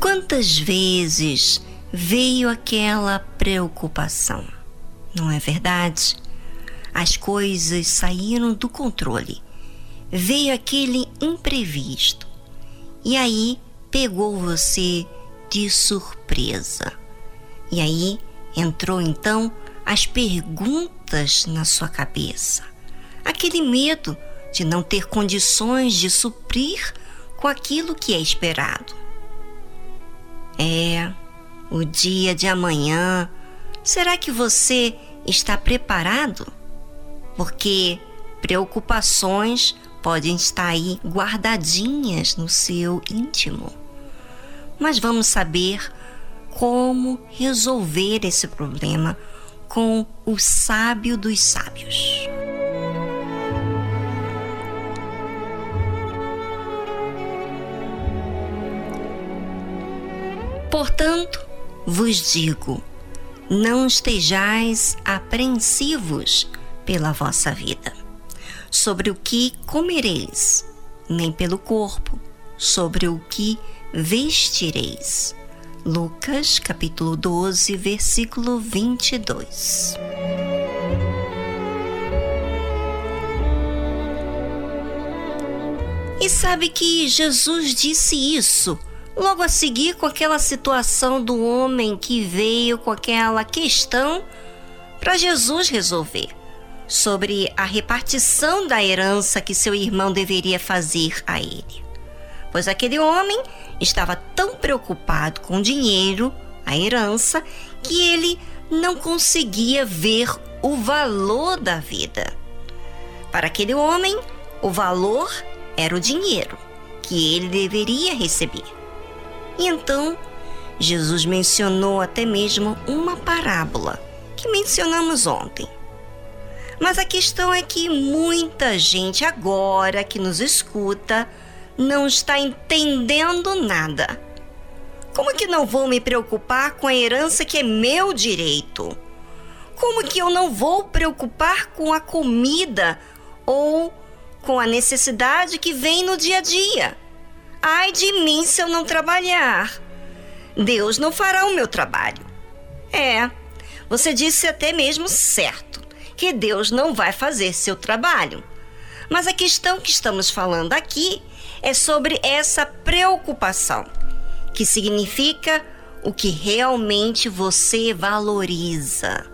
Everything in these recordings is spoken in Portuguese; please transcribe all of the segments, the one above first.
Quantas vezes veio aquela preocupação? Não é verdade? As coisas saíram do controle. Veio aquele imprevisto. E aí pegou você de surpresa. E aí entrou então as perguntas na sua cabeça. Aquele medo de não ter condições de suprir com aquilo que é esperado. É, o dia de amanhã, será que você está preparado? Porque preocupações podem estar aí guardadinhas no seu íntimo. Mas vamos saber como resolver esse problema com o sábio dos sábios. Portanto, vos digo: não estejais apreensivos pela vossa vida, sobre o que comereis, nem pelo corpo, sobre o que vestireis. Lucas capítulo 12, versículo 22. E sabe que Jesus disse isso logo a seguir com aquela situação do homem que veio com aquela questão para Jesus resolver sobre a repartição da herança que seu irmão deveria fazer a ele. Pois aquele homem estava tão preocupado com o dinheiro, a herança, que ele não conseguia ver o valor da vida. Para aquele homem, o valor era o dinheiro que ele deveria receber. E então, Jesus mencionou até mesmo uma parábola que mencionamos ontem. Mas a questão é que muita gente agora que nos escuta não está entendendo nada. Como que não vou me preocupar com a herança que é meu direito? Como que eu não vou preocupar com a comida ou com a necessidade que vem no dia a dia? Ai de mim se eu não trabalhar. Deus não fará o meu trabalho. É, você disse até mesmo certo que Deus não vai fazer seu trabalho. Mas a questão que estamos falando aqui é sobre essa preocupação, que significa o que realmente você valoriza.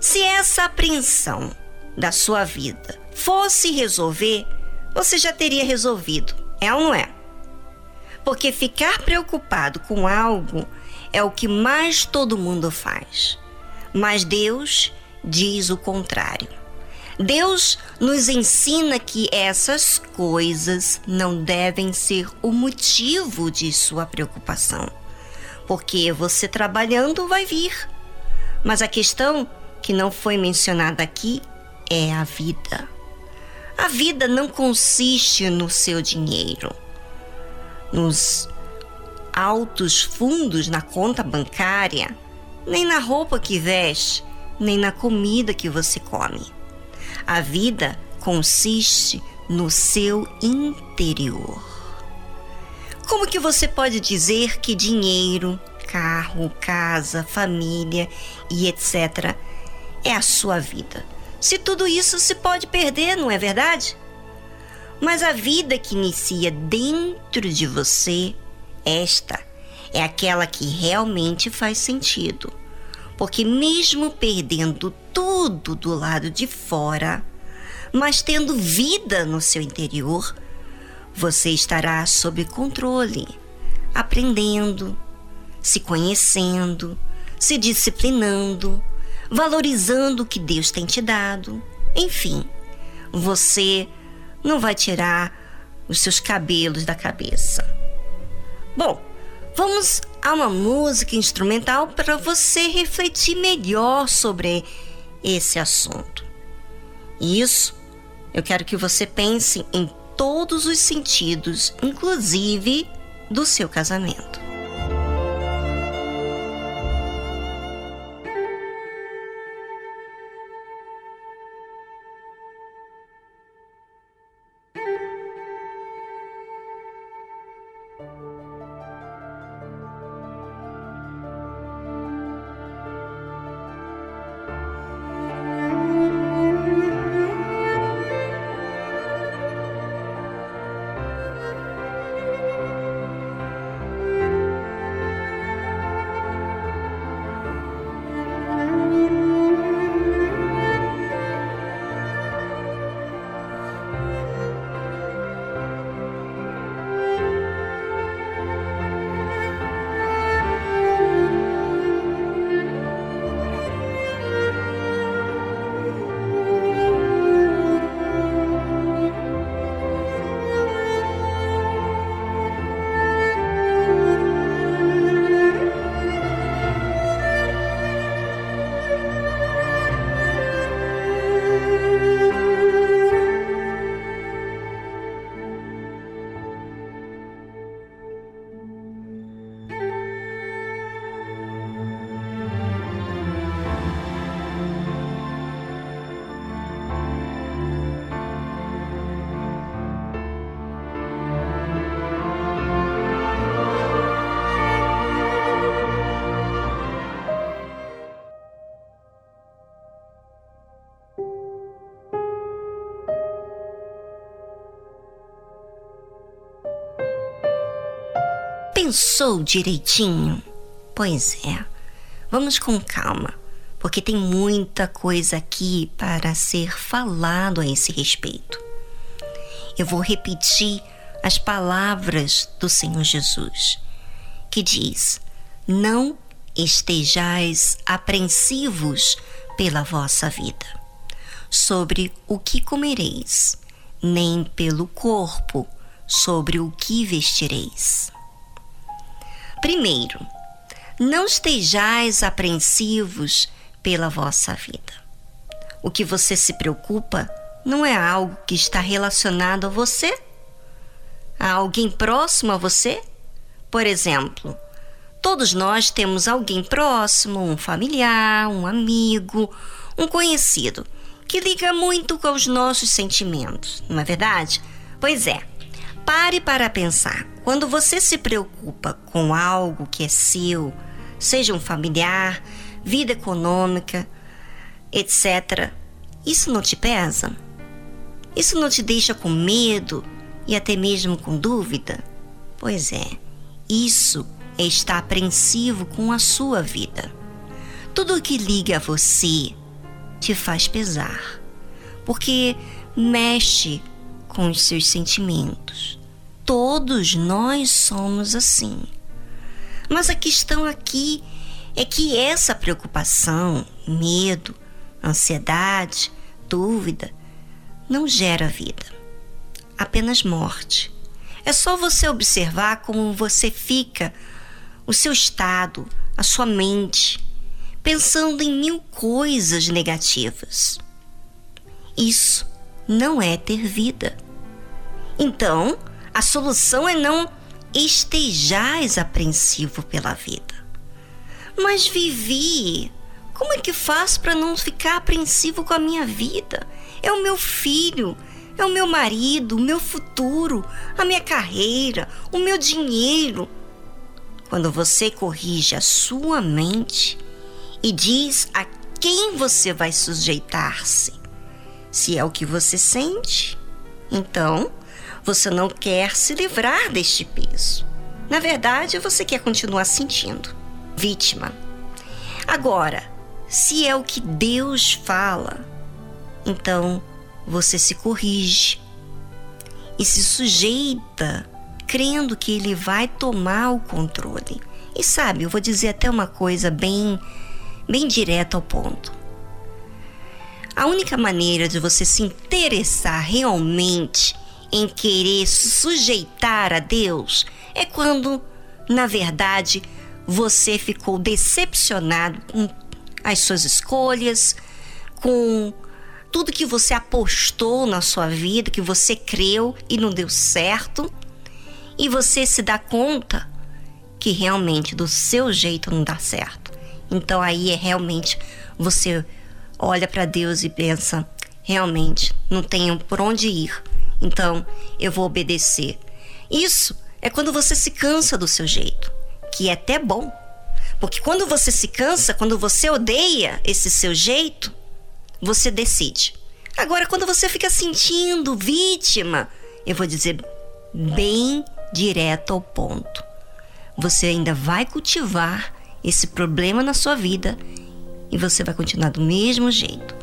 Se essa apreensão da sua vida fosse resolver, você já teria resolvido é ou não é? Porque ficar preocupado com algo é o que mais todo mundo faz. Mas Deus diz o contrário. Deus nos ensina que essas coisas não devem ser o motivo de sua preocupação. Porque você trabalhando vai vir. Mas a questão que não foi mencionada aqui é a vida. A vida não consiste no seu dinheiro, nos altos fundos na conta bancária, nem na roupa que veste, nem na comida que você come. A vida consiste no seu interior. Como que você pode dizer que dinheiro, carro, casa, família e etc. é a sua vida? Se tudo isso se pode perder, não é verdade? Mas a vida que inicia dentro de você, esta é aquela que realmente faz sentido. Porque, mesmo perdendo tudo do lado de fora, mas tendo vida no seu interior, você estará sob controle, aprendendo, se conhecendo, se disciplinando valorizando o que Deus tem te dado. Enfim, você não vai tirar os seus cabelos da cabeça. Bom, vamos a uma música instrumental para você refletir melhor sobre esse assunto. Isso, eu quero que você pense em todos os sentidos, inclusive do seu casamento. Pensou direitinho? Pois é. Vamos com calma, porque tem muita coisa aqui para ser falado a esse respeito. Eu vou repetir as palavras do Senhor Jesus, que diz: Não estejais apreensivos pela vossa vida, sobre o que comereis, nem pelo corpo, sobre o que vestireis. Primeiro, não estejais apreensivos pela vossa vida. O que você se preocupa não é algo que está relacionado a você? A alguém próximo a você? Por exemplo, todos nós temos alguém próximo, um familiar, um amigo, um conhecido, que liga muito com os nossos sentimentos, não é verdade? Pois é. Pare para pensar. Quando você se preocupa com algo que é seu, seja um familiar, vida econômica, etc., isso não te pesa? Isso não te deixa com medo e até mesmo com dúvida? Pois é, isso é estar apreensivo com a sua vida. Tudo o que liga a você te faz pesar, porque mexe com os seus sentimentos. Todos nós somos assim. Mas a questão aqui é que essa preocupação, medo, ansiedade, dúvida, não gera vida, apenas morte. É só você observar como você fica, o seu estado, a sua mente, pensando em mil coisas negativas. Isso não é ter vida. Então, a solução é não estejais apreensivo pela vida. Mas Vivi, como é que faço para não ficar apreensivo com a minha vida? É o meu filho, é o meu marido, o meu futuro, a minha carreira, o meu dinheiro. Quando você corrige a sua mente e diz a quem você vai sujeitar-se, se é o que você sente, então você não quer se livrar deste peso. Na verdade, você quer continuar sentindo vítima. Agora, se é o que Deus fala, então você se corrige e se sujeita, crendo que Ele vai tomar o controle. E sabe, eu vou dizer até uma coisa bem, bem direta ao ponto. A única maneira de você se interessar realmente em querer sujeitar a Deus é quando, na verdade, você ficou decepcionado com as suas escolhas, com tudo que você apostou na sua vida, que você creu e não deu certo, e você se dá conta que realmente do seu jeito não dá certo. Então aí é realmente você olha para Deus e pensa: realmente não tenho por onde ir, então eu vou obedecer. Isso é quando você se cansa do seu jeito que é até bom. Porque quando você se cansa, quando você odeia esse seu jeito, você decide. Agora, quando você fica sentindo vítima, eu vou dizer bem direto ao ponto. Você ainda vai cultivar esse problema na sua vida e você vai continuar do mesmo jeito.